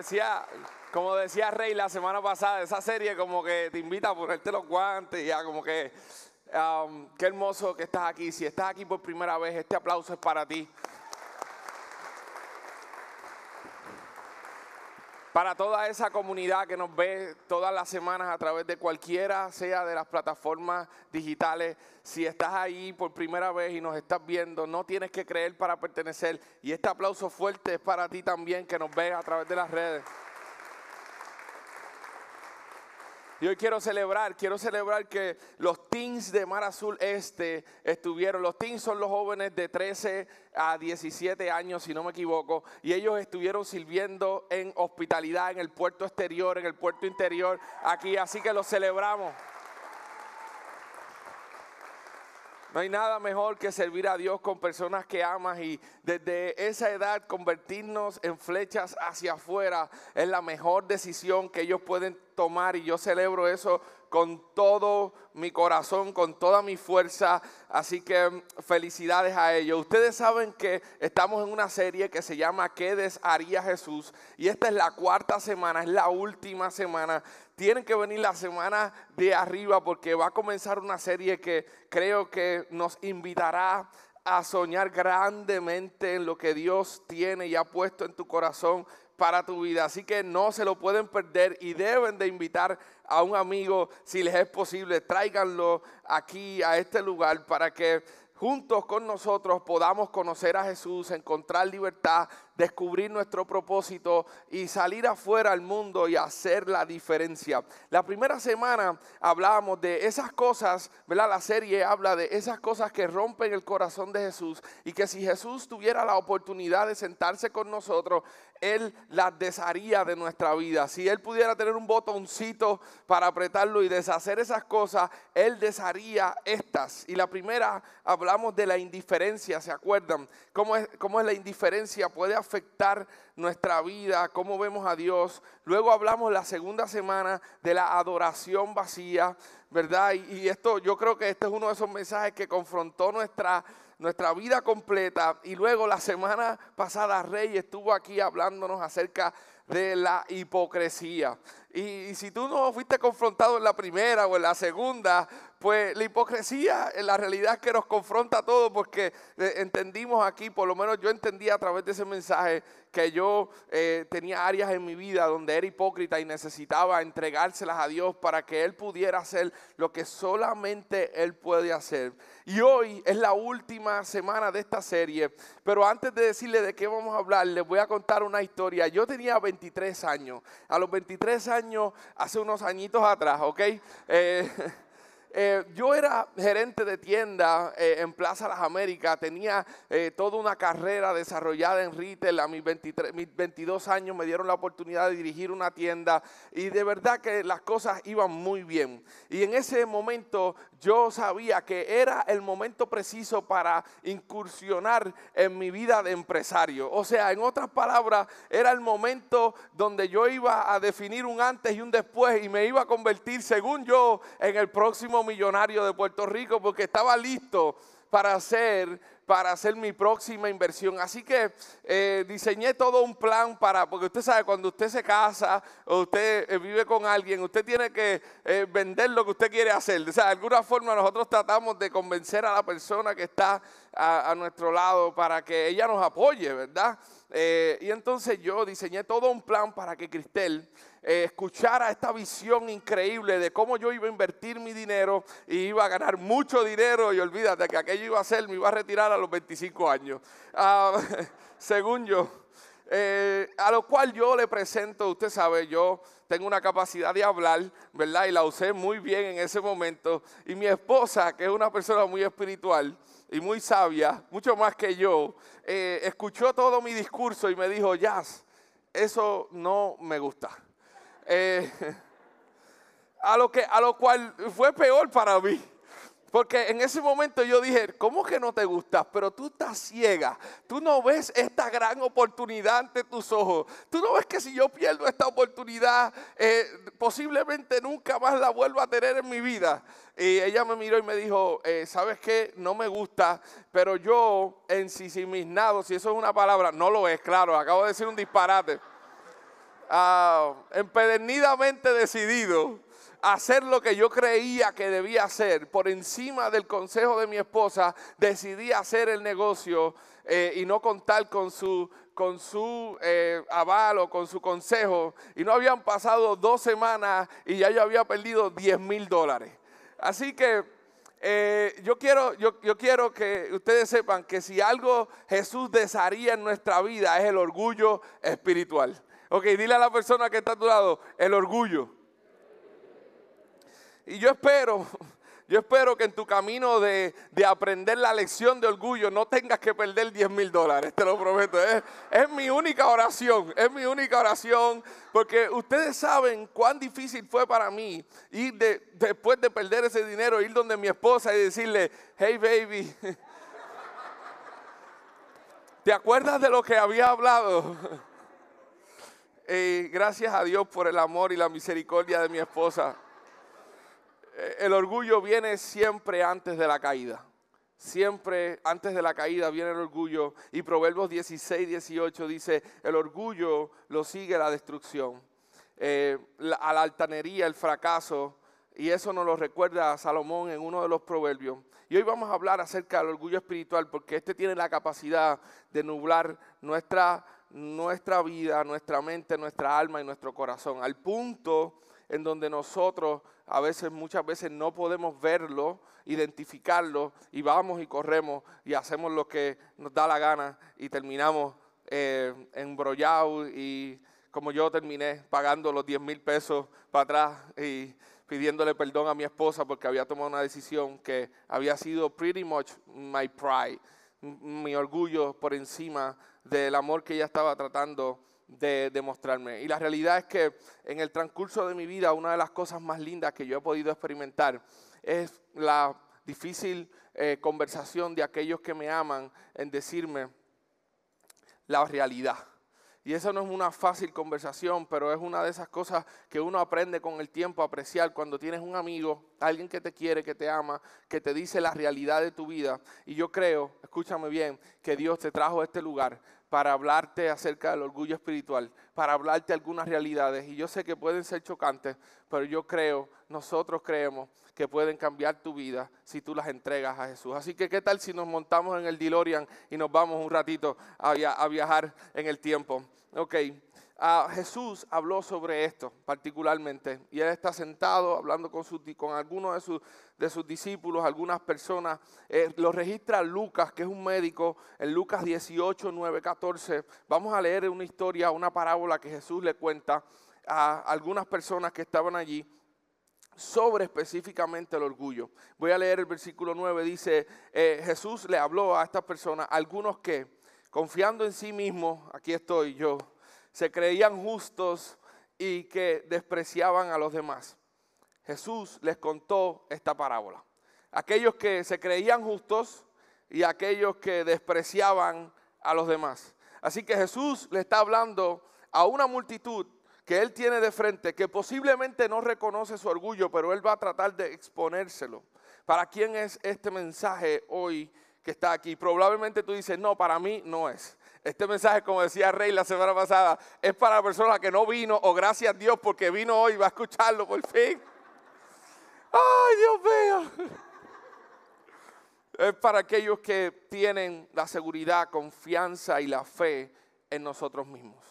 Decía, como decía Rey la semana pasada, esa serie como que te invita a ponerte los guantes, ya como que um, qué hermoso que estás aquí. Si estás aquí por primera vez, este aplauso es para ti. Para toda esa comunidad que nos ve todas las semanas a través de cualquiera sea de las plataformas digitales, si estás ahí por primera vez y nos estás viendo, no tienes que creer para pertenecer. Y este aplauso fuerte es para ti también que nos ves a través de las redes. Y hoy quiero celebrar, quiero celebrar que los teens de Mar Azul Este estuvieron. Los teens son los jóvenes de 13 a 17 años, si no me equivoco. Y ellos estuvieron sirviendo en hospitalidad en el puerto exterior, en el puerto interior, aquí. Así que los celebramos. No hay nada mejor que servir a Dios con personas que amas y desde esa edad convertirnos en flechas hacia afuera es la mejor decisión que ellos pueden tomar y yo celebro eso con todo mi corazón, con toda mi fuerza. Así que mm, felicidades a ellos. Ustedes saben que estamos en una serie que se llama ¿Qué desharía Jesús? Y esta es la cuarta semana, es la última semana. Tienen que venir la semana de arriba porque va a comenzar una serie que creo que nos invitará a soñar grandemente en lo que Dios tiene y ha puesto en tu corazón para tu vida. Así que no se lo pueden perder y deben de invitar a un amigo, si les es posible, tráiganlo aquí a este lugar para que juntos con nosotros podamos conocer a Jesús, encontrar libertad, descubrir nuestro propósito y salir afuera al mundo y hacer la diferencia. La primera semana hablábamos de esas cosas, ¿verdad? La serie habla de esas cosas que rompen el corazón de Jesús y que si Jesús tuviera la oportunidad de sentarse con nosotros, Él las desharía de nuestra vida. Si Él pudiera tener un botoncito para apretarlo y deshacer esas cosas, Él desharía estas. Y la primera hablamos de la indiferencia, ¿se acuerdan? ¿Cómo es, cómo es la indiferencia? Puede nuestra vida, cómo vemos a Dios. Luego hablamos la segunda semana de la adoración vacía, ¿verdad? Y, esto, yo creo que este es uno de esos mensajes que confrontó nuestra, nuestra vida completa. Y luego la semana pasada Rey estuvo aquí hablándonos acerca de la hipocresía. Y, si tú no fuiste confrontado en la primera o en la segunda, pues la hipocresía en la realidad que nos confronta a todos porque eh, entendimos aquí, por lo menos yo entendí a través de ese mensaje que yo eh, tenía áreas en mi vida donde era hipócrita y necesitaba entregárselas a Dios para que Él pudiera hacer lo que solamente Él puede hacer. Y hoy es la última semana de esta serie, pero antes de decirle de qué vamos a hablar, les voy a contar una historia. Yo tenía 23 años, a los 23 años hace unos añitos atrás, ¿ok? Eh, eh, yo era gerente de tienda eh, en Plaza Las Américas, tenía toda una carrera desarrollada en retail. A mis, 23, mis 22 años me dieron la oportunidad de dirigir una tienda y de verdad que las cosas iban muy bien. Y en ese momento yo sabía que era el momento preciso para incursionar en mi vida de empresario. O sea, en otras palabras, era el momento donde yo iba a definir un antes y un después y me iba a convertir, según yo, en el próximo millonario de Puerto Rico porque estaba listo para hacer para hacer mi próxima inversión. Así que eh, diseñé todo un plan para, porque usted sabe, cuando usted se casa o usted eh, vive con alguien, usted tiene que eh, vender lo que usted quiere hacer. De alguna forma nosotros tratamos de convencer a la persona que está a nuestro lado para que ella nos apoye, ¿verdad? Y entonces yo diseñé todo un plan para que Cristel eh, escuchara esta visión increíble de cómo yo iba a invertir mi dinero y iba a ganar mucho dinero y olvídate que aquello iba a ser, me iba a retirar a los 25 años, ah, según yo. Eh, a lo cual yo le presento, usted sabe, yo tengo una capacidad de hablar, ¿verdad? Y la usé muy bien en ese momento. Y mi esposa, que es una persona muy espiritual y muy sabia, mucho más que yo, eh, escuchó todo mi discurso y me dijo, Jazz, eso no me gusta. Eh, a, lo que, a lo cual fue peor para mí. Porque en ese momento yo dije, ¿cómo que no te gustas? Pero tú estás ciega. Tú no ves esta gran oportunidad ante tus ojos. Tú no ves que si yo pierdo esta oportunidad, eh, posiblemente nunca más la vuelvo a tener en mi vida. Y ella me miró y me dijo, eh, ¿sabes qué? No me gusta, pero yo en nados, si eso es una palabra, no lo es, claro, acabo de decir un disparate. Ah, empedernidamente decidido hacer lo que yo creía que debía hacer, por encima del consejo de mi esposa, decidí hacer el negocio eh, y no contar con su, con su eh, aval o con su consejo. Y no habían pasado dos semanas y ya yo había perdido 10 mil dólares. Así que eh, yo, quiero, yo, yo, quiero que ustedes sepan que si algo Jesús desharía en nuestra vida es el orgullo espiritual. Ok, dile a la persona que está a tu lado, el orgullo. Y yo espero, yo espero que en tu camino de, aprender la lección de orgullo no tengas que perder 10 mil dólares, te lo prometo. Es, mi única oración, es mi única oración, porque ustedes saben cuán difícil fue para mí ir después de perder ese dinero, ir donde mi esposa y decirle, hey baby, ¿te acuerdas de lo que había hablado? Eh, gracias a Dios por el amor y la misericordia de mi esposa. Eh, el orgullo viene siempre antes de la caída. Siempre antes de la caída viene el orgullo. Y Proverbios 16, 18 dice, el orgullo lo sigue la destrucción. Eh, a la altanería, el fracaso. Y eso nos lo recuerda Salomón en uno de los proverbios. Y hoy vamos a hablar acerca del orgullo espiritual porque este tiene la capacidad de nublar nuestra, nuestra vida, nuestra mente, nuestra alma y nuestro corazón. Al punto en donde nosotros a veces, muchas veces no podemos verlo, identificarlo y vamos y corremos y hacemos lo que nos da la gana y terminamos eh, embrollados y como yo terminé pagando los 10 mil pesos para atrás y pidiéndole perdón a mi esposa porque había tomado una decisión que había sido pretty much my pride, mi orgullo por encima del amor que ella estaba tratando de demostrarme. Y la realidad es que en el transcurso de mi vida, una de las cosas más lindas que yo he podido experimentar es la difícil eh, conversación de aquellos que me aman en decirme la realidad. Y eso no es una fácil conversación, pero es una de esas cosas que uno aprende con el tiempo a apreciar cuando tienes un amigo, alguien que te quiere, que te ama, que te dice la realidad de tu vida. Y yo creo, escúchame bien, que Dios te trajo a este lugar para hablarte acerca del orgullo espiritual, para hablarte algunas realidades. Y yo sé que pueden ser chocantes, pero yo creo, nosotros creemos que pueden cambiar tu vida si tú las entregas a Jesús. Así que, ¿qué tal si nos montamos en el DeLorean y nos vamos un ratito a, a viajar en el tiempo? Ok. Jesús habló sobre esto particularmente y él está sentado hablando con, con algunos de sus, de sus discípulos, algunas personas. Eh, lo registra Lucas, que es un médico, en Lucas 18, 9, 14. Vamos a leer una historia, una parábola que Jesús le cuenta a algunas personas que estaban allí sobre específicamente el orgullo. Voy a leer el versículo 9, dice, eh, Jesús le habló a estas personas, algunos que, confiando en sí mismos, aquí estoy yo, se creían justos y que despreciaban a los demás. Jesús les contó esta parábola. Aquellos que se creían justos y aquellos que despreciaban a los demás. Así que Jesús le está hablando a una multitud que él tiene de frente, que posiblemente no reconoce su orgullo, pero él va a tratar de exponérselo. ¿Para quién es este mensaje hoy que está aquí? Probablemente tú dices, no, para mí no es. Este mensaje, como decía Rey la semana pasada, es para la persona que no vino o gracias a Dios porque vino hoy y va a escucharlo por fin. ¡Ay, Dios mío! Es para aquellos que tienen la seguridad, confianza y la fe en nosotros mismos.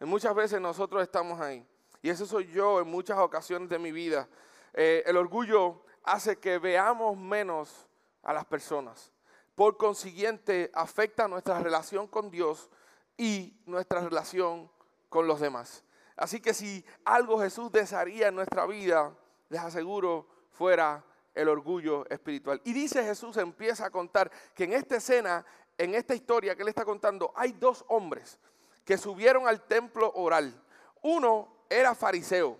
Y muchas veces nosotros estamos ahí. Y eso soy yo en muchas ocasiones de mi vida. Eh, el orgullo hace que veamos menos a las personas. Por consiguiente, afecta nuestra relación con Dios y nuestra relación con los demás. Así que si algo Jesús desearía en nuestra vida, les aseguro, fuera el orgullo espiritual. Y dice Jesús, empieza a contar que en esta escena, en esta historia que él está contando, hay dos hombres que subieron al templo oral. Uno era fariseo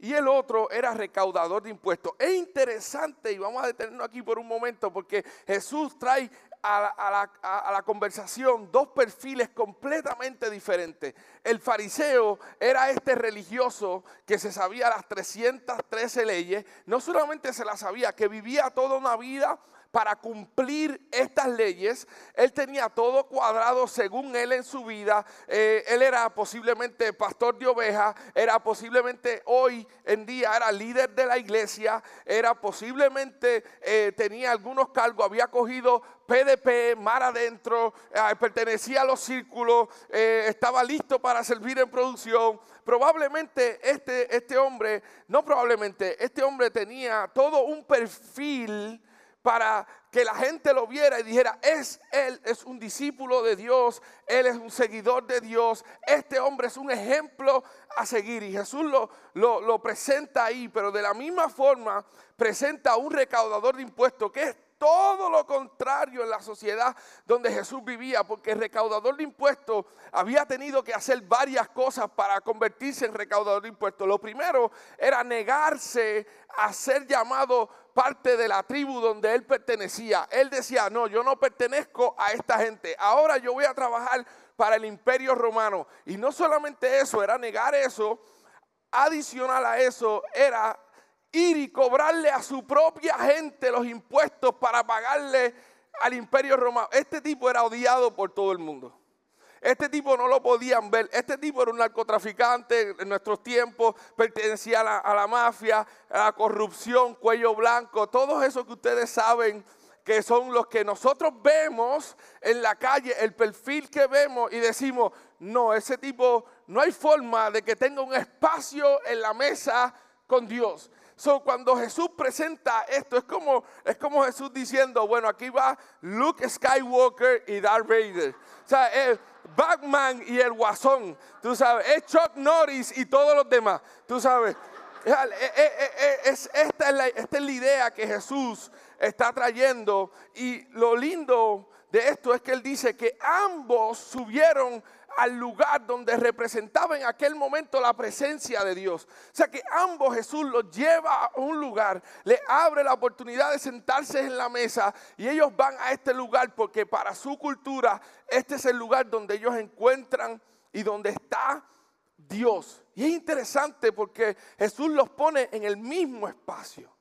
y el otro era recaudador de impuestos. Es interesante y vamos a detenernos aquí por un momento porque Jesús trae a la, conversación dos perfiles completamente diferentes. El fariseo era este religioso que se sabía las 313 leyes, no solamente se las sabía, que vivía toda una vida para cumplir estas leyes. Él tenía todo cuadrado según él en su vida. Eh, él era posiblemente pastor de ovejas, era posiblemente hoy en día era líder de la iglesia, era posiblemente eh, tenía algunos cargos, había cogido PDP, mar adentro, eh, pertenecía a los círculos, estaba listo para servir en producción. Probablemente este, este hombre, no probablemente, este hombre tenía todo un perfil para que la gente lo viera y dijera, es él, es un discípulo de Dios, él es un seguidor de Dios, este hombre es un ejemplo a seguir. Y Jesús lo, lo, lo presenta ahí, pero de la misma forma presenta a un recaudador de impuestos que es todo lo contrario en la sociedad donde Jesús vivía, porque el recaudador de impuestos había tenido que hacer varias cosas para convertirse en recaudador de impuestos. Lo primero era negarse a ser llamado parte de la tribu donde él pertenecía. Él decía, no, yo no pertenezco a esta gente, ahora yo voy a trabajar para el imperio romano. Y no solamente eso, era negar eso, adicional a eso era ir y cobrarle a su propia gente los impuestos para pagarle al imperio romano. Este tipo era odiado por todo el mundo. Este tipo no lo podían ver. Este tipo era un narcotraficante en nuestros tiempos, pertenecía a la, mafia, a la corrupción, cuello blanco, todo eso que ustedes saben que son los que nosotros vemos en la calle, el perfil que vemos y decimos, no, ese tipo no hay forma de que tenga un espacio en la mesa con Dios. So, cuando Jesús presenta esto, es como, es como Jesús diciendo, bueno, aquí va Luke Skywalker y Darth Vader. O sea, es Batman y el Guasón, tú sabes, es Chuck Norris y todos los demás, tú sabes. Es, esta, es la, esta es la idea que Jesús está trayendo. Y lo lindo de esto es que él dice que ambos subieron al lugar donde representaba en aquel momento la presencia de Dios. O sea que ambos Jesús los lleva a un lugar, le abre la oportunidad de sentarse en la mesa y ellos van a este lugar porque para su cultura este es el lugar donde ellos encuentran y donde está Dios. Y es interesante porque Jesús los pone en el mismo espacio.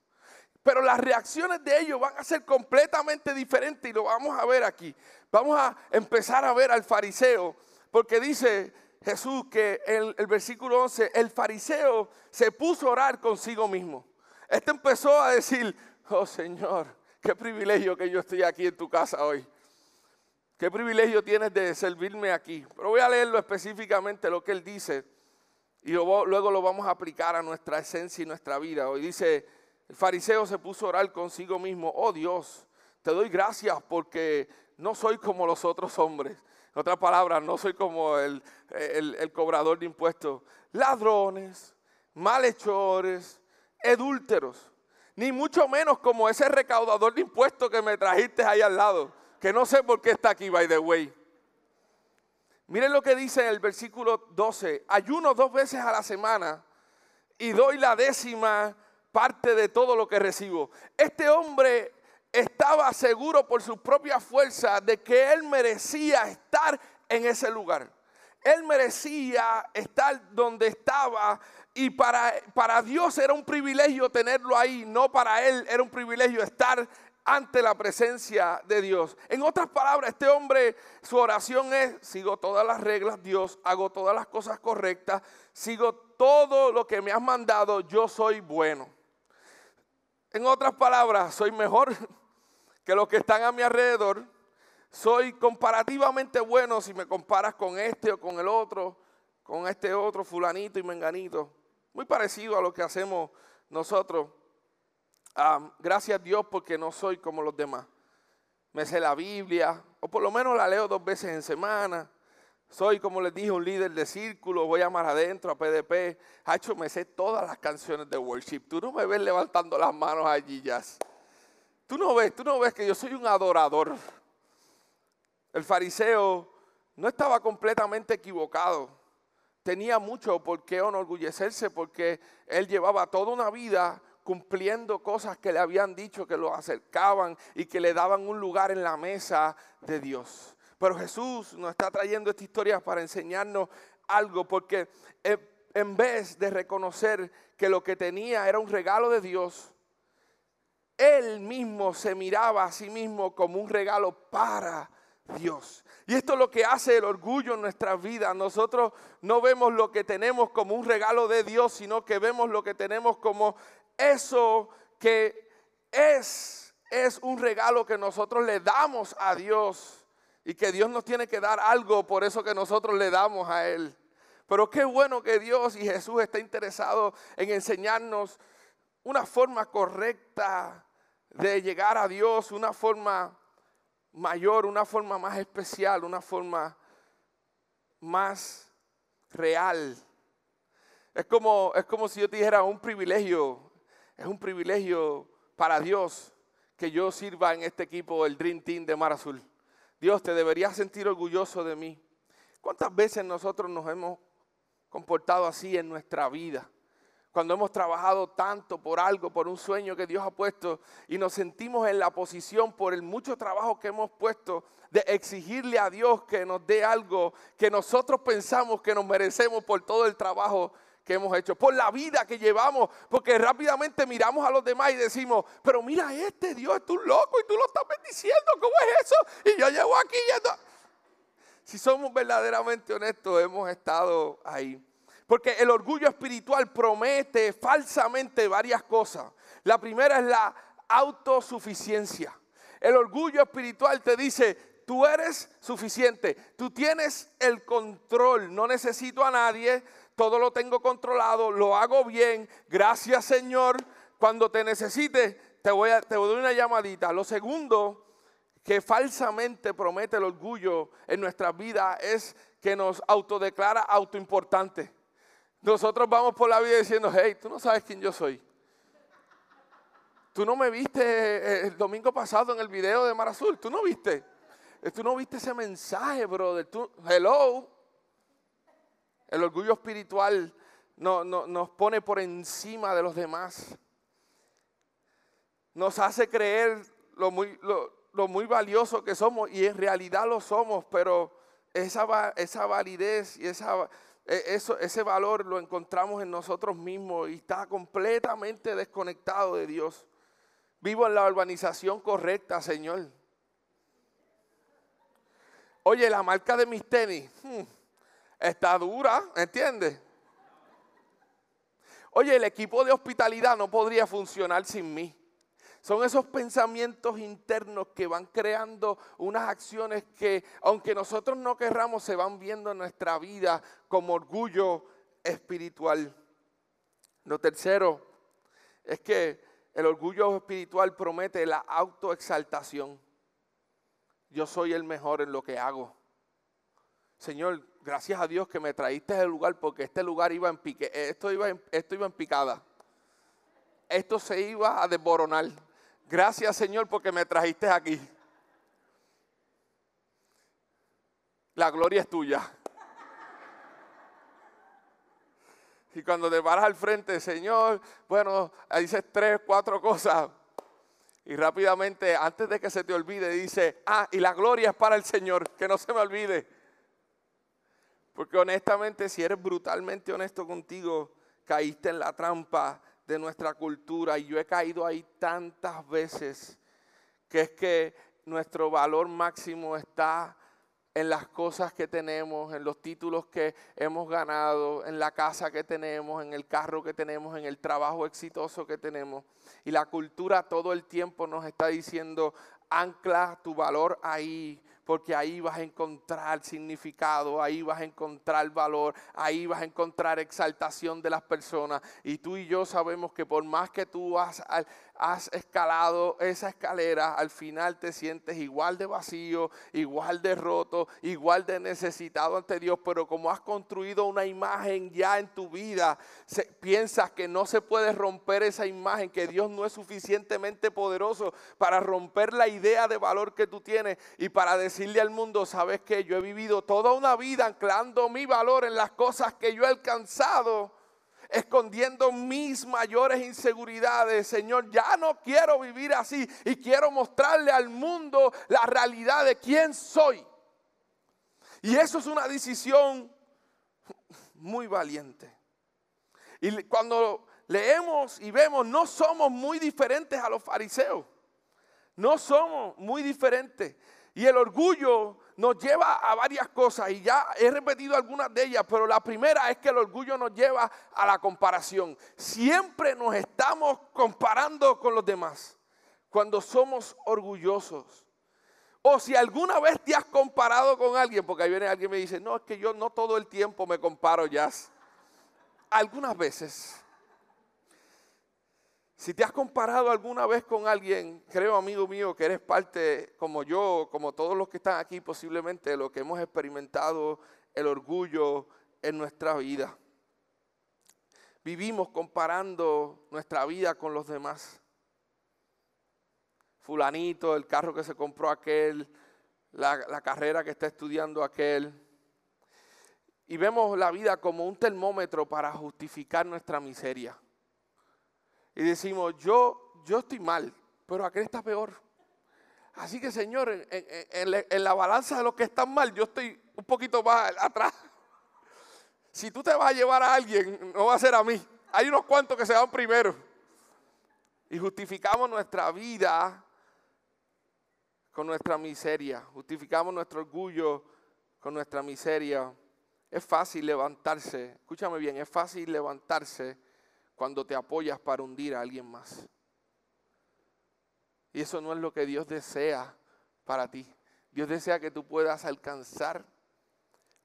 Pero las reacciones de ellos van a ser completamente diferentes y lo vamos a ver aquí. Vamos a empezar a ver al fariseo porque dice Jesús que en el versículo 11, el fariseo se puso a orar consigo mismo. Este empezó a decir, oh Señor, qué privilegio que yo estoy aquí en tu casa hoy. Qué privilegio tienes de servirme aquí. Pero voy a leerlo específicamente lo que él dice y luego lo vamos a aplicar a nuestra esencia y nuestra vida. Hoy dice, el fariseo se puso a orar consigo mismo, oh Dios, te doy gracias porque no soy como los otros hombres en otras palabras, no soy como el, cobrador de impuestos. Ladrones, malhechores, adúlteros. Ni mucho menos como ese recaudador de impuestos que me trajiste ahí al lado. Que no sé por qué está aquí, by the way. Miren lo que dice en el versículo 12. Ayuno dos veces a la semana y doy la décima parte de todo lo que recibo. Este hombre estaba seguro por su propia fuerza de que él merecía estar en ese lugar. Él merecía estar donde estaba y para, para Dios era un privilegio tenerlo ahí, no para él era un privilegio estar ante la presencia de Dios. En otras palabras, este hombre, su oración es, sigo todas las reglas, Dios, hago todas las cosas correctas, sigo todo lo que me has mandado, yo soy bueno. En otras palabras, soy mejor que los que están a mi alrededor. Soy comparativamente bueno si me comparas con este o con el otro, con este otro fulanito y menganito. Muy parecido a lo que hacemos nosotros. gracias a Dios porque no soy como los demás. Me sé la Biblia, o por lo menos la leo dos veces en semana. Soy, como les dije, un líder de círculo, voy a más adentro, a PDP. Hacho, me sé todas las canciones de worship. Tú no me ves levantando las manos allí, ya. Tú no ves, tú no ves que yo soy un adorador. El fariseo no estaba completamente equivocado. Tenía mucho por qué enorgullecerse porque él llevaba toda una vida cumpliendo cosas que le habían dicho que lo acercaban y que le daban un lugar en la mesa de Dios. Pero Jesús nos está trayendo esta historia para enseñarnos algo porque en vez de reconocer que lo que tenía era un regalo de Dios, él mismo se miraba a sí mismo como un regalo para Dios. Y esto es lo que hace el orgullo en nuestra vida. Nosotros no vemos lo que tenemos como un regalo de Dios, sino que vemos lo que tenemos como eso que es, es un regalo que nosotros le damos a Dios y que Dios nos tiene que dar algo por eso que nosotros le damos a Él. Pero qué bueno que Dios y Jesús está interesado en enseñarnos una forma correcta de llegar a Dios, una forma mayor, una forma más especial, una forma más real. Es como, es como si yo te dijera un privilegio, es un privilegio para Dios que yo sirva en este equipo, el Dream Team de Mar Azul. Dios, te deberías sentir orgulloso de mí. ¿Cuántas veces nosotros nos hemos comportado así en nuestra vida? cuando hemos trabajado tanto por algo, por un sueño que Dios ha puesto y nos sentimos en la posición por el mucho trabajo que hemos puesto de exigirle a Dios que nos dé algo que nosotros pensamos que nos merecemos por todo el trabajo que hemos hecho, por la vida que llevamos, porque rápidamente miramos a los demás y decimos, pero mira este Dios, es un loco y tú lo estás bendiciendo, ¿cómo es eso? Y yo llevo aquí yendo. Si somos verdaderamente honestos, hemos estado ahí. Porque el orgullo espiritual promete falsamente varias cosas. La primera es la autosuficiencia. El orgullo espiritual te dice, tú eres suficiente, tú tienes el control, no necesito a nadie, todo lo tengo controlado, lo hago bien, gracias Señor, cuando te necesite te voy a te doy una llamadita. Lo segundo que falsamente promete el orgullo en nuestras vidas es que nos autodeclara autoimportante. Nosotros vamos por la vida diciendo, hey, tú no sabes quién yo soy. Tú no me viste eh, el domingo pasado en el video de Mar Azul, tú no viste. Eh, tú no viste ese mensaje, brother. Tú, hello. El orgullo espiritual no, nos pone por encima de los demás. Nos hace creer lo muy, valioso que somos y en realidad lo somos, pero esa, validez y e, ese valor lo encontramos en nosotros mismos y está completamente desconectado de Dios. Vivo en la urbanización correcta, Señor. Oye, la marca de mis tenis hmm, está dura, ¿entiendes? Oye, el equipo de hospitalidad no podría funcionar sin mí. Son esos pensamientos internos que van creando unas acciones que, aunque nosotros no querramos, se van viendo en nuestra vida como orgullo espiritual. Lo tercero es que el orgullo espiritual promete la autoexaltación. Yo soy el mejor en lo que hago. Señor, gracias a Dios que me traíste el lugar porque este lugar iba en pique, esto iba en, picada. Esto se iba a desboronar. Gracias Señor porque me trajiste aquí. La gloria es tuya. Y cuando te paras al frente, Señor, bueno, dices tres, cuatro cosas. Y rápidamente, antes de que se te olvide, dice, ah, y la gloria es para el Señor, que no se me olvide. Porque honestamente, si eres brutalmente honesto contigo, caíste en la trampa de nuestra cultura y yo he caído ahí tantas veces que es que nuestro valor máximo está en las cosas que tenemos, en los títulos que hemos ganado, en la casa que tenemos, en el carro que tenemos, en el trabajo exitoso que tenemos. Y la cultura todo el tiempo nos está diciendo, ancla tu valor ahí, porque ahí vas a encontrar significado, ahí vas a encontrar valor, ahí vas a encontrar exaltación de las personas. Y tú y yo sabemos que por más que tú has, has escalado esa escalera, al final te sientes igual de vacío, igual de roto, igual de necesitado ante Dios, pero como has construido una imagen ya en tu vida, piensas que no se puede romper esa imagen, que Dios no es suficientemente poderoso para romper la idea de valor que tú tienes y para decir decirle al mundo, sabes que yo he vivido toda una vida anclando mi valor en las cosas que yo he alcanzado, escondiendo mis mayores inseguridades. Señor, ya no quiero vivir así y quiero mostrarle al mundo la realidad de quién soy. Y eso es una decisión muy valiente. Y cuando leemos y vemos, no somos muy diferentes a los fariseos. No somos muy diferentes. Y el orgullo nos lleva a varias cosas y ya he repetido algunas de ellas, pero la primera es que el orgullo nos lleva a la comparación. Siempre nos estamos comparando con los demás cuando somos orgullosos. O si alguna vez te has comparado con alguien, porque ahí viene alguien y me dice, no, es que yo no todo el tiempo me comparo ya. Algunas veces. Si te has comparado alguna vez con alguien, creo amigo mío que eres parte, como yo, como todos los que están aquí, posiblemente de lo que hemos experimentado, el orgullo en nuestra vida. Vivimos comparando nuestra vida con los demás. Fulanito, el carro que se compró aquel, la, la carrera que está estudiando aquel. Y vemos la vida como un termómetro para justificar nuestra miseria y decimos, yo, yo estoy mal, pero aquel está peor. Así que Señor, en, la balanza de los que están mal, yo estoy un poquito más atrás. Si tú te vas a llevar a alguien, no va a ser a mí. Hay unos cuantos que se van primero. Y justificamos nuestra vida con nuestra miseria. Justificamos nuestro orgullo con nuestra miseria. Es fácil levantarse. Escúchame bien, es fácil levantarse cuando te apoyas para hundir a alguien más. Y eso no es lo que Dios desea para ti. Dios desea que tú puedas alcanzar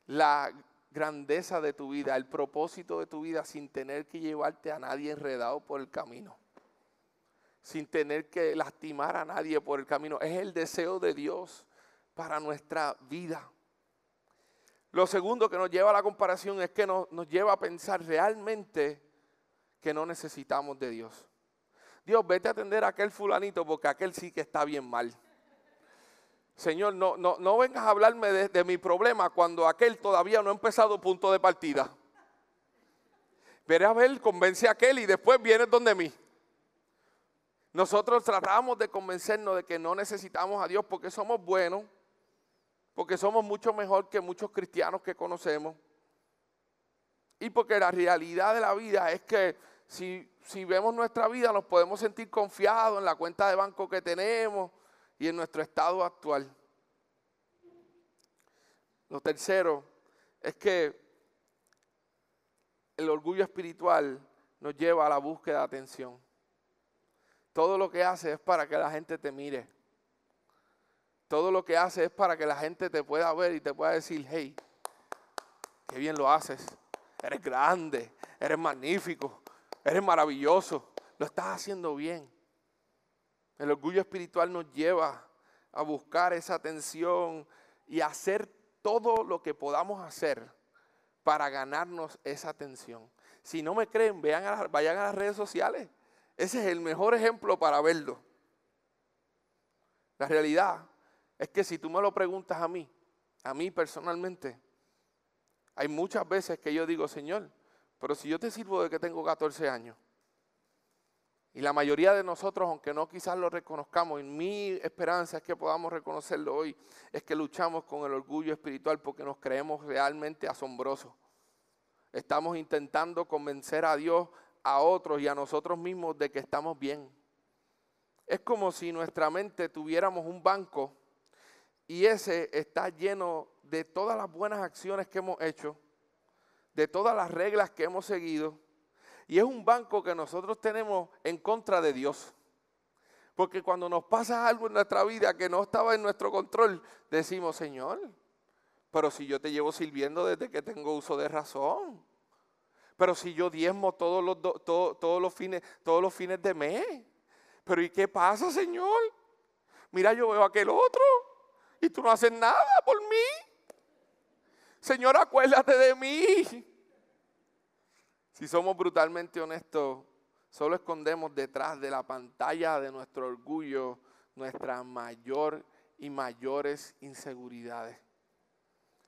la grandeza de tu vida, el propósito de tu vida sin tener que llevarte a nadie enredado por el camino. Sin tener que lastimar a nadie por el camino. Es el deseo de Dios para nuestra vida. Lo segundo que nos lleva a la comparación es que nos, nos lleva a pensar realmente que no necesitamos de Dios. Dios, vete a atender a aquel fulanito porque aquel sí que está bien mal. Señor, no, no, no vengas a hablarme de, de mi problema cuando aquel todavía no ha empezado punto de partida. Veré a ver, convence a aquel y después vienes donde mí. Nosotros tratamos de convencernos de que no necesitamos a Dios porque somos buenos, porque somos mucho mejor que muchos cristianos que conocemos. Y porque la realidad de la vida es que si, vemos nuestra vida, nos podemos sentir confiados en la cuenta de banco que tenemos y en nuestro estado actual. Lo tercero es que el orgullo espiritual nos lleva a la búsqueda de atención. Todo lo que hace es para que la gente te mire. Todo lo que hace es para que la gente te pueda ver y te pueda decir, hey, qué bien lo haces. Eres grande, eres magnífico, Eres maravilloso. Lo estás haciendo bien. El orgullo espiritual nos lleva a buscar esa atención y a hacer todo lo que podamos hacer para ganarnos esa atención. Si no me creen, vayan a las redes sociales. Ese es el mejor ejemplo para verlo. La realidad es que si tú me lo preguntas a mí, a mí personalmente, hay muchas veces que yo digo, Señor, pero si yo te sirvo de que tengo 14 años, y la mayoría de nosotros, aunque no quizás lo reconozcamos, y mi esperanza es que podamos reconocerlo hoy, es que luchamos con el orgullo espiritual porque nos creemos realmente asombrosos. Estamos intentando convencer a Dios, a otros y a nosotros mismos de que estamos bien. Es como si nuestra mente tuviéramos un banco y ese está lleno de todas las buenas acciones que hemos hecho de todas las reglas que hemos seguido. Y es un banco que nosotros tenemos en contra de Dios. Porque cuando nos pasa algo en nuestra vida que no estaba en nuestro control, decimos, Señor, pero si yo te llevo sirviendo desde que tengo uso de razón. Pero si yo diezmo todos los, todos los, fines, todos los fines de mes. Pero ¿y qué pasa, Señor? Mira, yo veo aquel otro y tú no haces nada por mí. Señor, acuérdate de mí. Si somos brutalmente honestos, solo escondemos detrás de la pantalla de nuestro orgullo nuestra mayor y mayores inseguridades.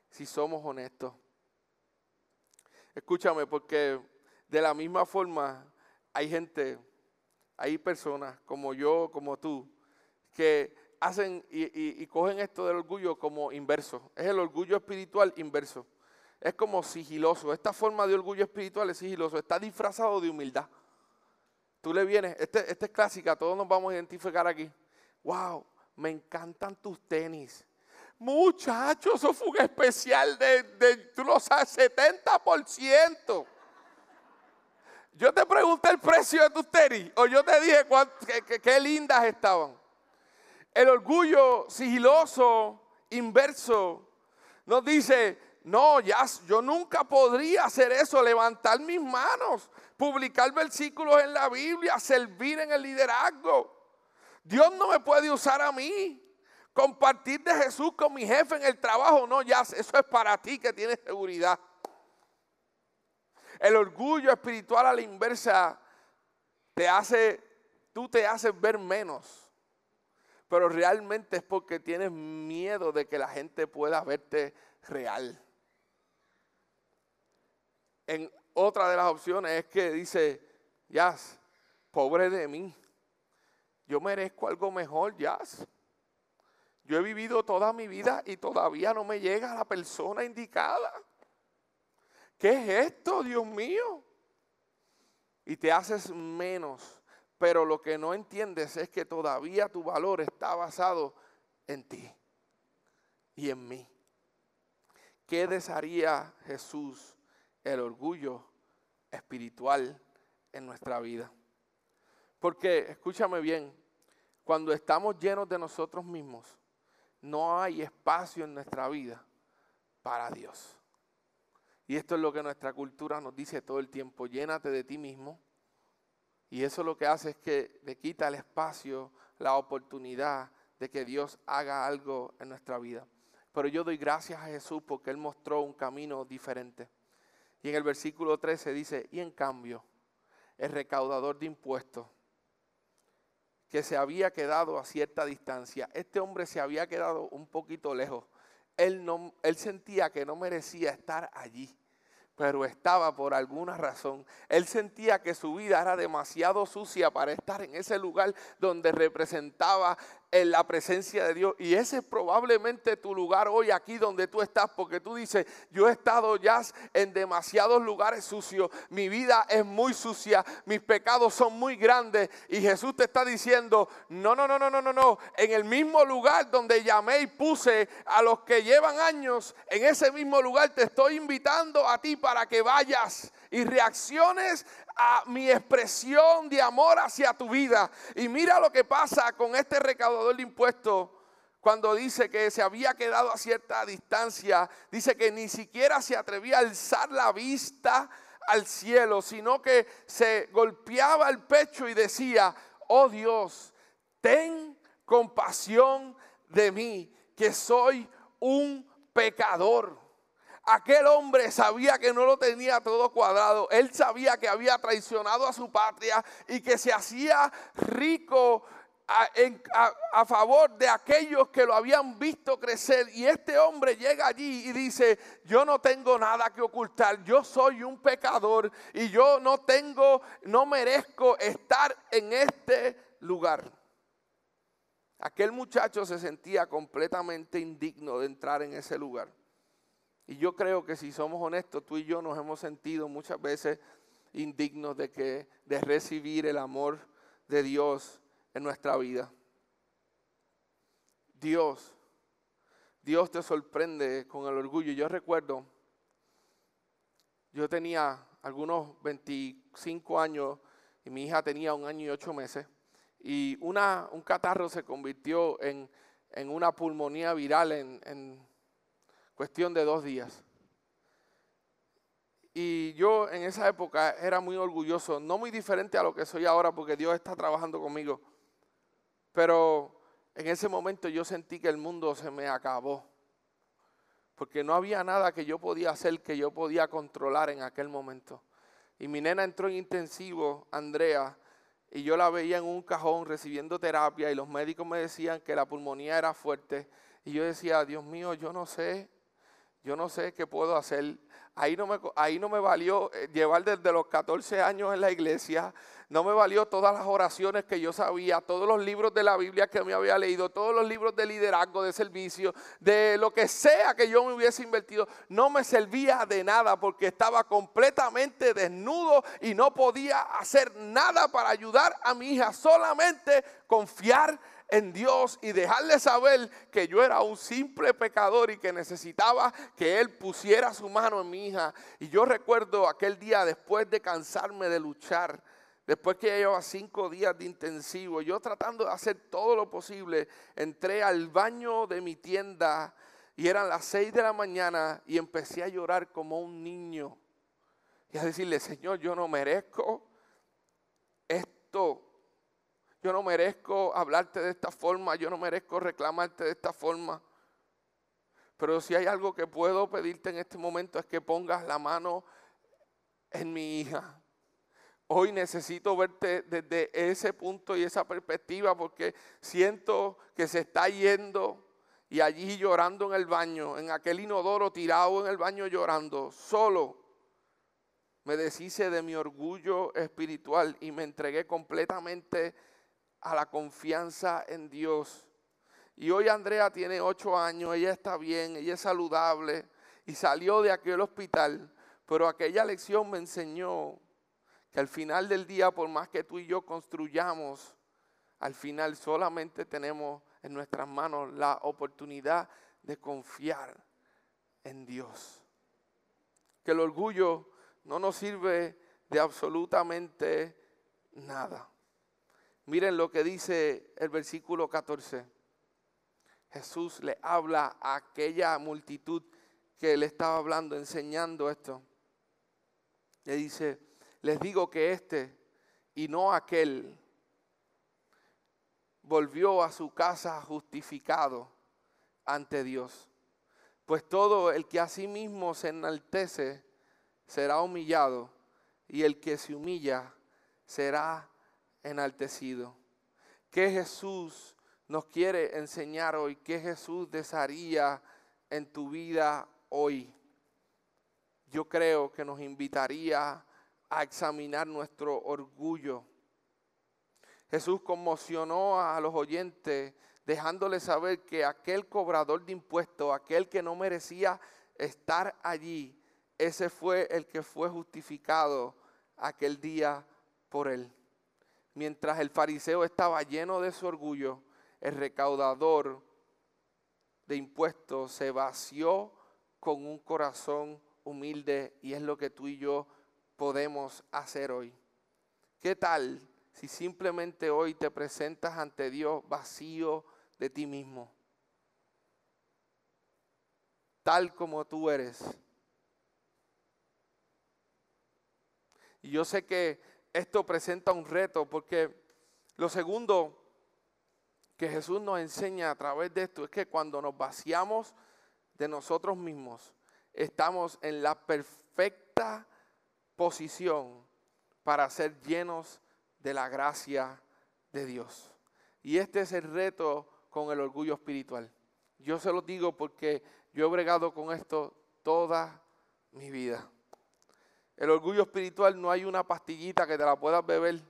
Si somos honestos. Escúchame, porque de la misma forma hay gente, hay personas como yo, como tú, que hacen y, cogen esto del orgullo como inverso. Es el orgullo espiritual inverso. Es como sigiloso. Esta forma de orgullo espiritual es sigiloso. Está disfrazado de humildad. Tú le vienes, este, esta es clásica, todos nos vamos a identificar aquí. Wow, me encantan tus tenis. Muchachos, eso fue un especial de, de tú lo sabes, 70%. Yo te pregunté el precio de tus tenis o yo te dije qué lindas estaban. El orgullo sigiloso, inverso, nos dice, no, ya, yo nunca podría hacer eso, levantar mis manos, publicar versículos en la Biblia, servir en el liderazgo. Dios no me puede usar a mí. Compartir de Jesús con mi jefe en el trabajo, no, ya, eso es para ti que tienes seguridad. El orgullo espiritual a la inversa te hace, tú te haces ver menos pero realmente es porque tienes miedo de que la gente pueda verte real. En otra de las opciones es que dice, Jazz, pobre de mí, yo merezco algo mejor, Jazz. Yo he vivido toda mi vida y todavía no me llega la persona indicada. ¿Qué es esto, Dios mío? Y te haces menos pero lo que no entiendes es que todavía tu valor está basado en ti y en mí. ¿Qué desharía Jesús el orgullo espiritual en nuestra vida? Porque, escúchame bien, cuando estamos llenos de nosotros mismos, no hay espacio en nuestra vida para Dios. Y esto es lo que nuestra cultura nos dice todo el tiempo, llénate de ti mismo y eso lo que hace es que le quita el espacio, la oportunidad de que Dios haga algo en nuestra vida. Pero yo doy gracias a Jesús porque Él mostró un camino diferente. Y en el versículo 13 dice, y en cambio, el recaudador de impuestos, que se había quedado a cierta distancia, este hombre se había quedado un poquito lejos. Él, no, él sentía que no merecía estar allí pero estaba por alguna razón. Él sentía que su vida era demasiado sucia para estar en ese lugar donde representaba en la presencia de Dios. Y ese es probablemente tu lugar hoy aquí donde tú estás, porque tú dices, yo he estado ya en demasiados lugares sucios, mi vida es muy sucia, mis pecados son muy grandes. Y Jesús te está diciendo, no, no, no, no, no, no, no, en el mismo lugar donde llamé y puse a los que llevan años, en ese mismo lugar te estoy invitando a ti para que vayas y reacciones a mi expresión de amor hacia tu vida. Y mira lo que pasa con este recaudador de impuestos cuando dice que se había quedado a cierta distancia. Dice que ni siquiera se atrevía a alzar la vista al cielo, sino que se golpeaba el pecho y decía, oh Dios, ten compasión de mí, que soy un pecador. Aquel hombre sabía que no lo tenía todo cuadrado. Él sabía que había traicionado a su patria y que se hacía rico a, favor de aquellos que lo habían visto crecer. Y este hombre llega allí y dice, yo no tengo nada que ocultar, yo soy un pecador y yo no tengo, no merezco estar en este lugar. Aquel muchacho se sentía completamente indigno de entrar en ese lugar. Y yo creo que si somos honestos, tú y yo nos hemos sentido muchas veces indignos de, que, de recibir el amor de Dios en nuestra vida. Dios, Dios te sorprende con el orgullo. Yo recuerdo, yo tenía algunos 25 años y mi hija tenía un año y ocho meses. Y una, un catarro se convirtió en, una pulmonía viral en cuestión de dos días. Y yo en esa época era muy orgulloso, no muy diferente a lo que soy ahora porque Dios está trabajando conmigo. Pero en ese momento yo sentí que el mundo se me acabó. Porque no había nada que yo podía hacer, que yo podía controlar en aquel momento. Y mi nena entró en intensivo, Andrea, y yo la veía en un cajón recibiendo terapia y los médicos me decían que la pulmonía era fuerte. Y yo decía, Dios mío, yo no sé, yo no sé qué puedo hacer. Ahí no me, ahí no me valió eh, llevar desde los 14 años en la iglesia, no me valió todas las oraciones que yo sabía, todos los libros de la Biblia que me había leído, todos los libros de liderazgo, de servicio, de lo que sea que yo me hubiese invertido, no me servía de nada porque estaba completamente desnudo y no podía hacer nada para ayudar a mi hija, solamente confiar en Dios y dejarle saber que yo era un simple pecador y que necesitaba que Él pusiera su mano en mi hija. Y yo recuerdo aquel día después de cansarme de luchar, después que llevaba cinco días de intensivo, yo tratando de hacer todo lo posible, entré al baño de mi tienda y eran las seis de la mañana y empecé a llorar como un niño. Y a decirle, Señor, yo no merezco esto. Yo no merezco hablarte de esta forma, yo no merezco reclamarte de esta forma. Pero si hay algo que puedo pedirte en este momento es que pongas la mano en mi hija. Hoy necesito verte desde ese punto y esa perspectiva porque siento que se está yendo y allí llorando en el baño, en aquel inodoro tirado en el baño llorando, solo. Me deshice de mi orgullo espiritual y me entregué completamente a la confianza en Dios. Y hoy Andrea tiene ocho años, ella está bien, ella es saludable y salió de aquel hospital. Pero aquella lección me enseñó que al final del día, por más que tú y yo construyamos, al final solamente tenemos en nuestras manos la oportunidad de confiar en Dios. Que el orgullo no nos sirve de absolutamente nada. Miren lo que dice el versículo 14. Jesús le habla a aquella multitud que le estaba hablando, enseñando esto. Le dice, les digo que este y no aquel volvió a su casa justificado ante Dios. Pues todo el que a sí mismo se enaltece será humillado y el que se humilla será enaltecido. ¿Qué Jesús nos quiere enseñar hoy? ¿Qué Jesús desearía en tu vida hoy? Yo creo que nos invitaría a examinar nuestro orgullo. Jesús conmocionó a los oyentes dejándoles saber que aquel cobrador de impuestos, aquel que no merecía estar allí, ese fue el que fue justificado aquel día por él. Mientras el fariseo estaba lleno de su orgullo, el recaudador de impuestos se vació con un corazón humilde y es lo que tú y yo podemos hacer hoy. ¿Qué tal si simplemente hoy te presentas ante Dios vacío de ti mismo? Tal como tú eres. Y yo sé que esto presenta un reto porque lo segundo que Jesús nos enseña a través de esto es que cuando nos vaciamos de nosotros mismos, estamos en la perfecta posición para ser llenos de la gracia de Dios. Y este es el reto con el orgullo espiritual. Yo se lo digo porque yo he bregado con esto toda mi vida. El orgullo espiritual no hay una pastillita que te la puedas beber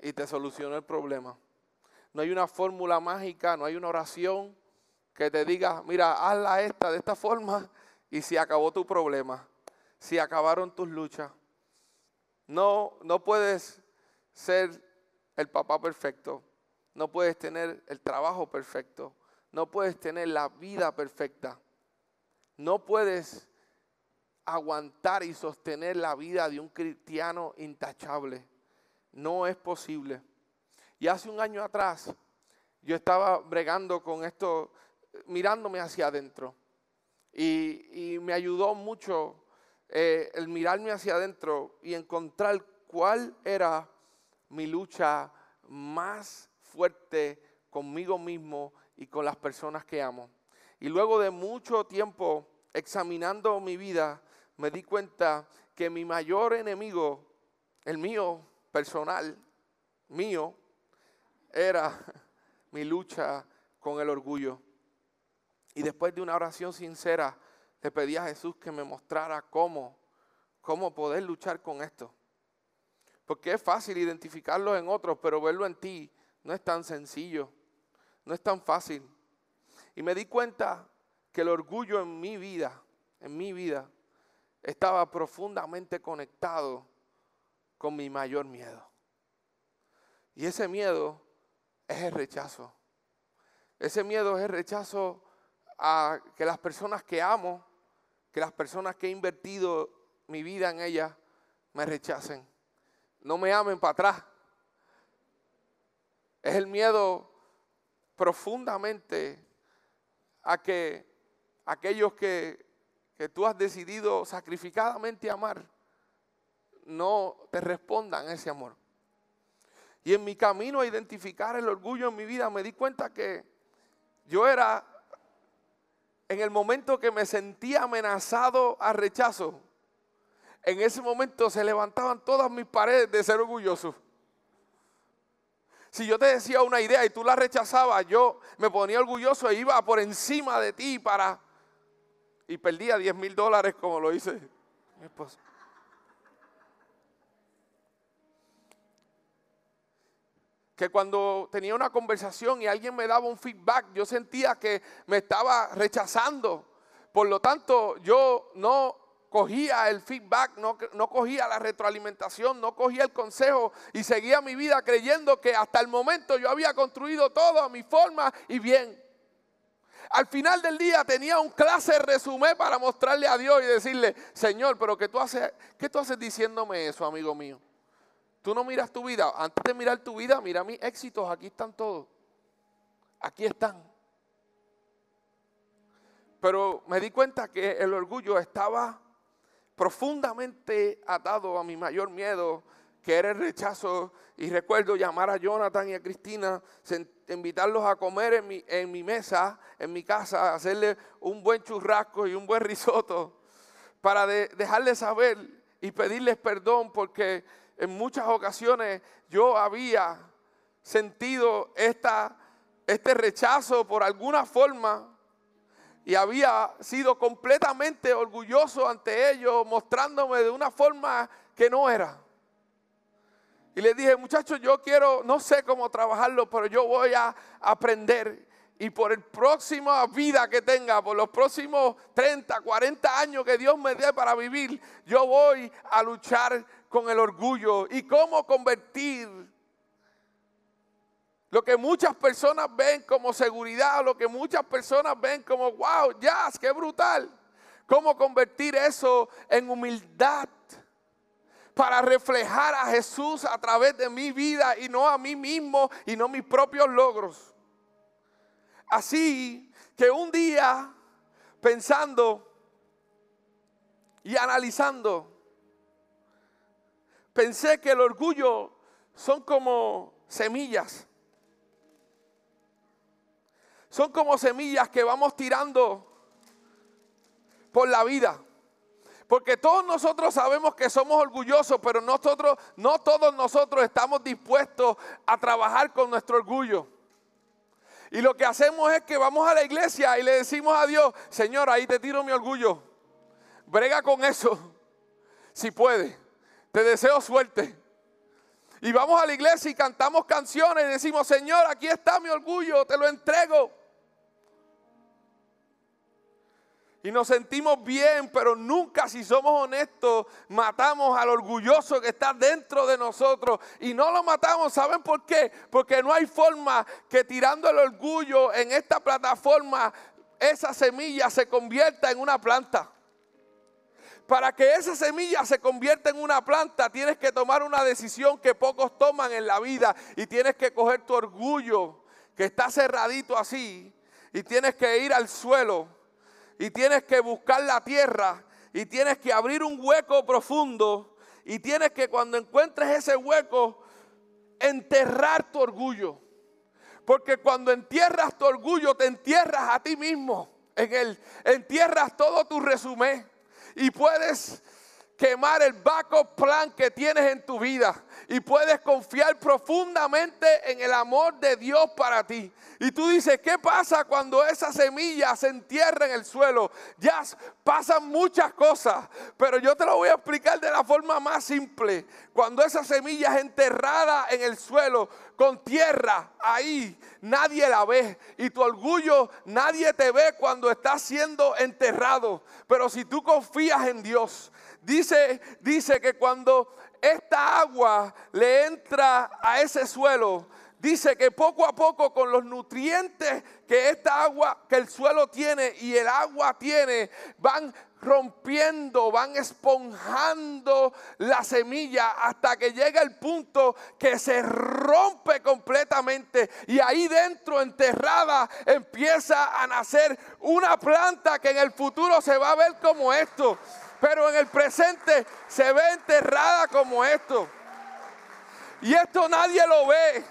y te solucione el problema. No hay una fórmula mágica, no hay una oración que te diga, mira, hazla esta de esta forma y se acabó tu problema. Se acabaron tus luchas. No, no puedes ser el papá perfecto. No puedes tener el trabajo perfecto. No puedes tener la vida perfecta. No puedes aguantar y sostener la vida de un cristiano intachable. No es posible. Y hace un año atrás yo estaba bregando con esto, mirándome hacia adentro. Y, me ayudó mucho eh, el mirarme hacia adentro y encontrar cuál era mi lucha más fuerte conmigo mismo y con las personas que amo. Y luego de mucho tiempo examinando mi vida, me di cuenta que mi mayor enemigo, el mío personal, mío era mi lucha con el orgullo. Y después de una oración sincera, le pedí a Jesús que me mostrara cómo, cómo poder luchar con esto. Porque es fácil identificarlo en otros, pero verlo en ti no es tan sencillo, no es tan fácil. Y me di cuenta que el orgullo en mi vida, en mi vida, estaba profundamente conectado con mi mayor miedo. Y ese miedo es el rechazo. Ese miedo es el rechazo a que las personas que amo, que las personas que he invertido mi vida en ellas, me rechacen. No me amen para atrás. Es el miedo profundamente a que aquellos que, que tú has decidido sacrificadamente amar no te respondan ese amor. Y en mi camino a identificar el orgullo en mi vida me di cuenta que yo era, en el momento que me sentía amenazado a rechazo, en ese momento se levantaban todas mis paredes de ser orgulloso. Si yo te decía una idea y tú la rechazabas, yo me ponía orgulloso e iba por encima de ti para... Y perdía 10 mil dólares como lo hice mi esposa. que cuando tenía una conversación y alguien me daba un feedback, yo sentía que me estaba rechazando. Por lo tanto, yo no cogía el feedback, no, no, cogía la retroalimentación, no cogía el consejo y seguía mi vida creyendo que hasta el momento yo había construido todo a mi forma y bien. Al final del día tenía un clase resumen para mostrarle a Dios y decirle, Señor, pero ¿qué tú haces, qué tú haces diciéndome eso, amigo mío? Tú no miras tu vida. Antes de mirar tu vida, mira mis éxitos. Aquí están todos. Aquí están. Pero me di cuenta que el orgullo estaba profundamente atado a mi mayor miedo, que era el rechazo. Y recuerdo llamar a Jonathan y a Cristina, invitarlos a comer en mi, mesa, en mi casa, hacerle un buen churrasco y un buen risotto, para dejarles saber y pedirles perdón porque en muchas ocasiones yo había sentido esta, este rechazo por alguna forma y había sido completamente orgulloso ante ellos, mostrándome de una forma que no era. Y le dije, muchachos, yo quiero, no sé cómo trabajarlo, pero yo voy a aprender. Y por el próximo vida que tenga, por los próximos 30, 40 años que Dios me dé para vivir, yo voy a luchar con el orgullo y cómo convertir lo que muchas personas ven como seguridad, lo que muchas personas ven como, wow, jazz, qué brutal. Cómo convertir eso en humildad para reflejar a Jesús a través de mi vida y no a mí mismo y no mis propios logros. Así que un día, pensando y analizando, pensé que el orgullo son como semillas. Son como semillas que vamos tirando por la vida. Porque todos nosotros sabemos que somos orgullosos, pero nosotros, no todos nosotros estamos dispuestos a trabajar con nuestro orgullo. Y lo que hacemos es que vamos a la iglesia y le decimos a Dios, Señor, ahí te tiro mi orgullo. Brega con eso, si puede. Te deseo suerte. Y vamos a la iglesia y cantamos canciones y decimos, Señor, aquí está mi orgullo, te lo entrego. Y nos sentimos bien, pero nunca, si somos honestos, matamos al orgulloso que está dentro de nosotros. Y no lo matamos, ¿saben por qué? Porque no hay forma que tirando el orgullo en esta plataforma, esa semilla se convierta en una planta. Para que esa semilla se convierta en una planta, tienes que tomar una decisión que pocos toman en la vida y tienes que coger tu orgullo que está cerradito así y tienes que ir al suelo y tienes que buscar la tierra y tienes que abrir un hueco profundo y tienes que cuando encuentres ese hueco enterrar tu orgullo. Porque cuando entierras tu orgullo te entierras a ti mismo en él, entierras todo tu resumen y puedes quemar el backup plan que tienes en tu vida. Y puedes confiar profundamente en el amor de Dios para ti. Y tú dices, ¿qué pasa cuando esa semilla se entierra en el suelo? Ya pasan muchas cosas, pero yo te lo voy a explicar de la forma más simple. Cuando esa semilla es enterrada en el suelo con tierra, ahí nadie la ve. Y tu orgullo, nadie te ve cuando estás siendo enterrado. Pero si tú confías en Dios, dice, dice que cuando esta agua le entra a ese suelo, dice que poco a poco con los nutrientes que esta agua, que el suelo tiene y el agua tiene, van rompiendo, van esponjando la semilla hasta que llega el punto que se rompe completamente. Y ahí dentro enterrada empieza a nacer una planta que en el futuro se va a ver como esto, pero en el presente se ve enterrada como esto. Y esto nadie lo ve.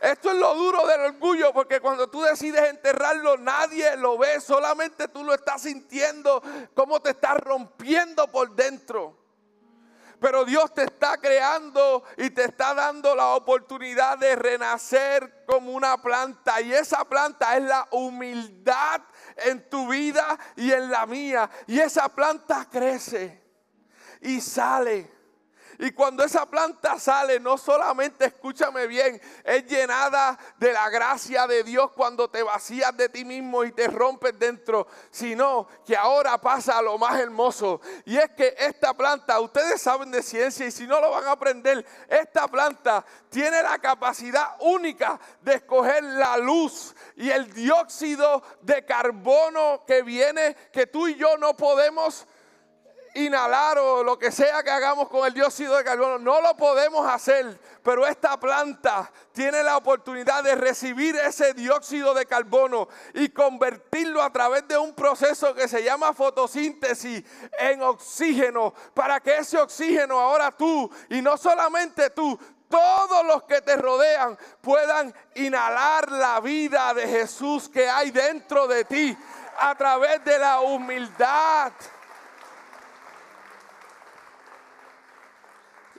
Esto es lo duro del orgullo, porque cuando tú decides enterrarlo, nadie lo ve, solamente tú lo estás sintiendo, cómo te estás rompiendo por dentro. Pero Dios te está creando y te está dando la oportunidad de renacer como una planta. Y esa planta es la humildad en tu vida y en la mía. Y esa planta crece y sale y cuando esa planta sale, no solamente, escúchame bien, es llenada de la gracia de Dios cuando te vacías de ti mismo y te rompes dentro, sino que ahora pasa lo más hermoso. Y es que esta planta, ustedes saben de ciencia y si no lo van a aprender, esta planta tiene la capacidad única de escoger la luz y el dióxido de carbono que viene, que tú y yo no podemos inhalar o lo que sea que hagamos con el dióxido de carbono. No lo podemos hacer, pero esta planta tiene la oportunidad de recibir ese dióxido de carbono y convertirlo a través de un proceso que se llama fotosíntesis en oxígeno, para que ese oxígeno ahora tú, y no solamente tú, todos los que te rodean puedan inhalar la vida de Jesús que hay dentro de ti a través de la humildad.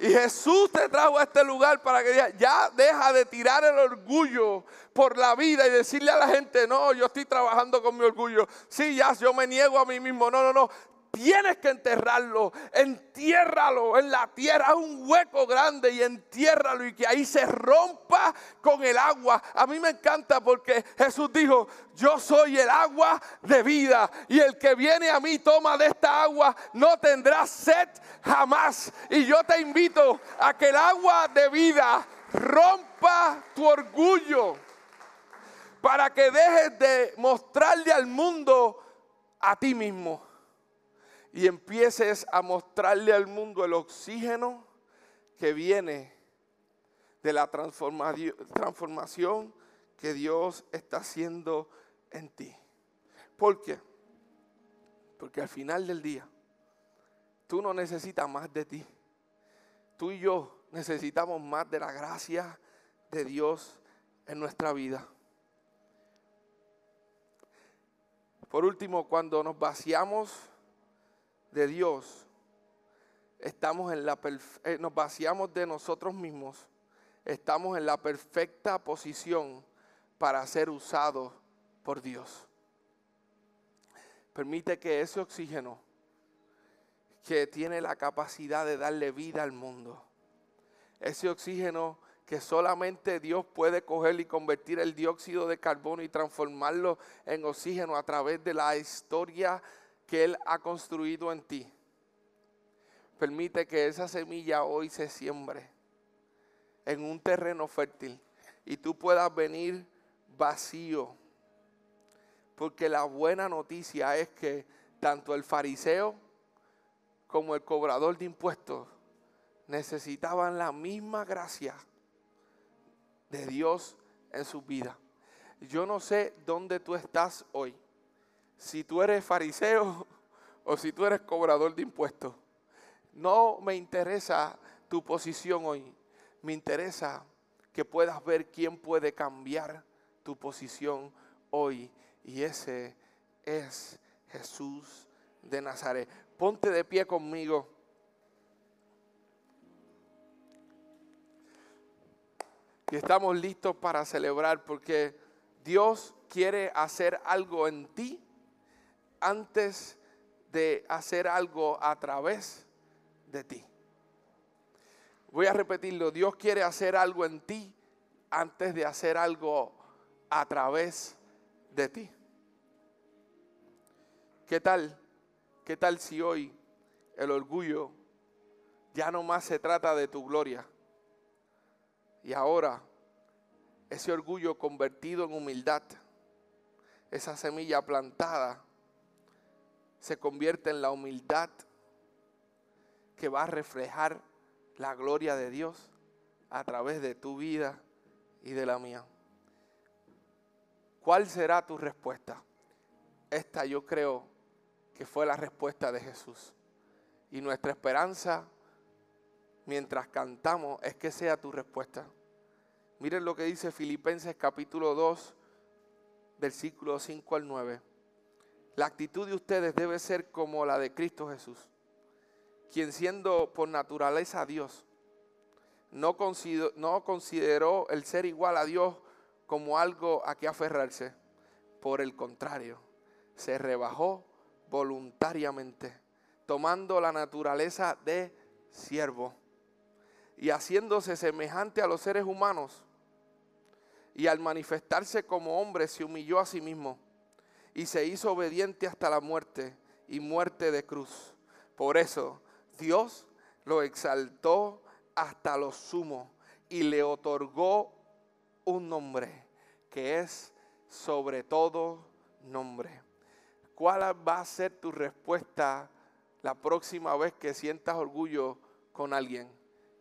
Y Jesús te trajo a este lugar para que diga, ya deja de tirar el orgullo por la vida y decirle a la gente, no, yo estoy trabajando con mi orgullo. Sí, ya, yo me niego a mí mismo. No, no, no. Tienes que enterrarlo, entiérralo en la tierra, un hueco grande y entiérralo y que ahí se rompa con el agua. A mí me encanta porque Jesús dijo, yo soy el agua de vida y el que viene a mí toma de esta agua no tendrá sed jamás. Y yo te invito a que el agua de vida rompa tu orgullo para que dejes de mostrarle al mundo a ti mismo y empieces a mostrarle al mundo el oxígeno que viene de la transformación que Dios está haciendo en ti. ¿Por qué? Porque al final del día, tú no necesitas más de ti. Tú y yo necesitamos más de la gracia de Dios en nuestra vida. Por último, cuando nos vaciamos de Dios, estamos en la eh, nos vaciamos de nosotros mismos, estamos en la perfecta posición para ser usados por Dios. Permite que ese oxígeno que tiene la capacidad de darle vida al mundo, ese oxígeno que solamente Dios puede coger y convertir el dióxido de carbono y transformarlo en oxígeno a través de la historia que Él ha construido en ti. Permite que esa semilla hoy se siembre en un terreno fértil y tú puedas venir vacío. Porque la buena noticia es que tanto el fariseo como el cobrador de impuestos necesitaban la misma gracia de Dios en su vida. Yo no sé dónde tú estás hoy si tú eres fariseo o si tú eres cobrador de impuestos. No me interesa tu posición hoy. Me interesa que puedas ver quién puede cambiar tu posición hoy. Y ese es Jesús de Nazaret. Ponte de pie conmigo. Y estamos listos para celebrar porque Dios quiere hacer algo en ti antes de hacer algo a través de ti. Voy a repetirlo, Dios quiere hacer algo en ti antes de hacer algo a través de ti. ¿Qué tal? ¿Qué tal si hoy el orgullo ya no más se trata de tu gloria? Y ahora ese orgullo convertido en humildad, esa semilla plantada, se convierte en la humildad que va a reflejar la gloria de Dios a través de tu vida y de la mía. ¿Cuál será tu respuesta? Esta yo creo que fue la respuesta de Jesús. Y nuestra esperanza mientras cantamos es que sea tu respuesta. Miren lo que dice Filipenses capítulo 2, versículo 5 al 9. La actitud de ustedes debe ser como la de Cristo Jesús, quien siendo por naturaleza Dios, no consideró, no consideró el ser igual a Dios como algo a que aferrarse. Por el contrario, se rebajó voluntariamente, tomando la naturaleza de siervo y haciéndose semejante a los seres humanos y al manifestarse como hombre se humilló a sí mismo y se hizo obediente hasta la muerte y muerte de cruz. Por eso Dios lo exaltó hasta lo sumo y le otorgó un nombre que es sobre todo nombre. ¿Cuál va a ser tu respuesta la próxima vez que sientas orgullo con alguien?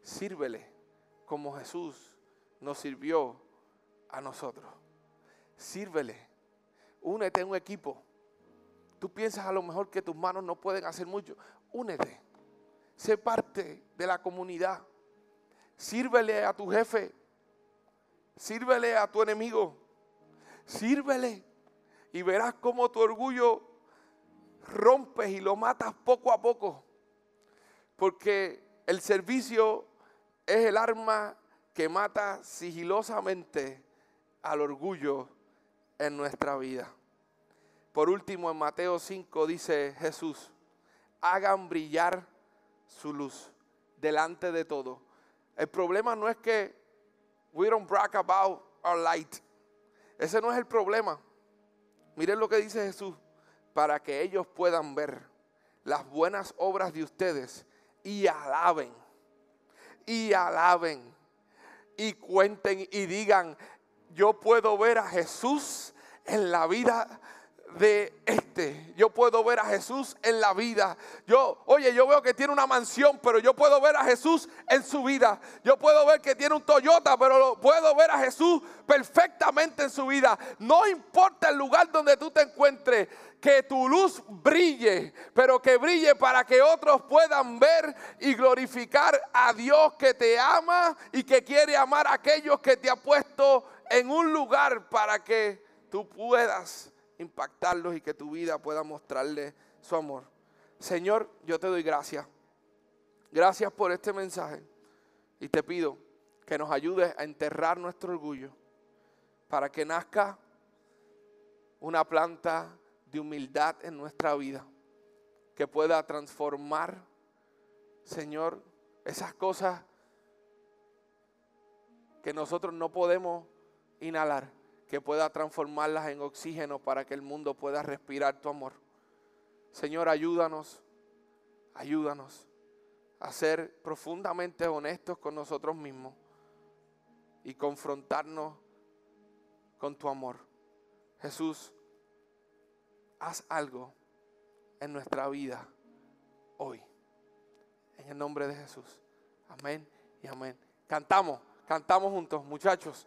Sírvele como Jesús nos sirvió a nosotros. Sírvele. Únete a un equipo. Tú piensas a lo mejor que tus manos no pueden hacer mucho. Únete. Sé parte de la comunidad. Sírvele a tu jefe. Sírvele a tu enemigo. Sírvele. Y verás cómo tu orgullo rompes y lo matas poco a poco. Porque el servicio es el arma que mata sigilosamente al orgullo en nuestra vida. Por último, en Mateo 5 dice Jesús, hagan brillar su luz delante de todo. El problema no es que we don't brag about our light. Ese no es el problema. Miren lo que dice Jesús, para que ellos puedan ver las buenas obras de ustedes y alaben, y alaben, y cuenten y digan, yo puedo ver a Jesús en la vida de este. Yo puedo ver a Jesús en la vida. Yo, oye, yo veo que tiene una mansión, pero yo puedo ver a Jesús en su vida. Yo puedo ver que tiene un Toyota, pero puedo ver a Jesús perfectamente en su vida. No importa el lugar donde tú te encuentres, que tu luz brille, pero que brille para que otros puedan ver y glorificar a Dios que te ama y que quiere amar a aquellos que te ha puesto en un lugar para que tú puedas impactarlos y que tu vida pueda mostrarle su amor. Señor, yo te doy gracias. Gracias por este mensaje. Y te pido que nos ayudes a enterrar nuestro orgullo para que nazca una planta de humildad en nuestra vida que pueda transformar, Señor, esas cosas que nosotros no podemos inhalar, que pueda transformarlas en oxígeno para que el mundo pueda respirar tu amor. Señor, ayúdanos, ayúdanos a ser profundamente honestos con nosotros mismos y confrontarnos con tu amor. Jesús, haz algo en nuestra vida hoy. En el nombre de Jesús. Amén y amén. Cantamos, cantamos juntos, muchachos.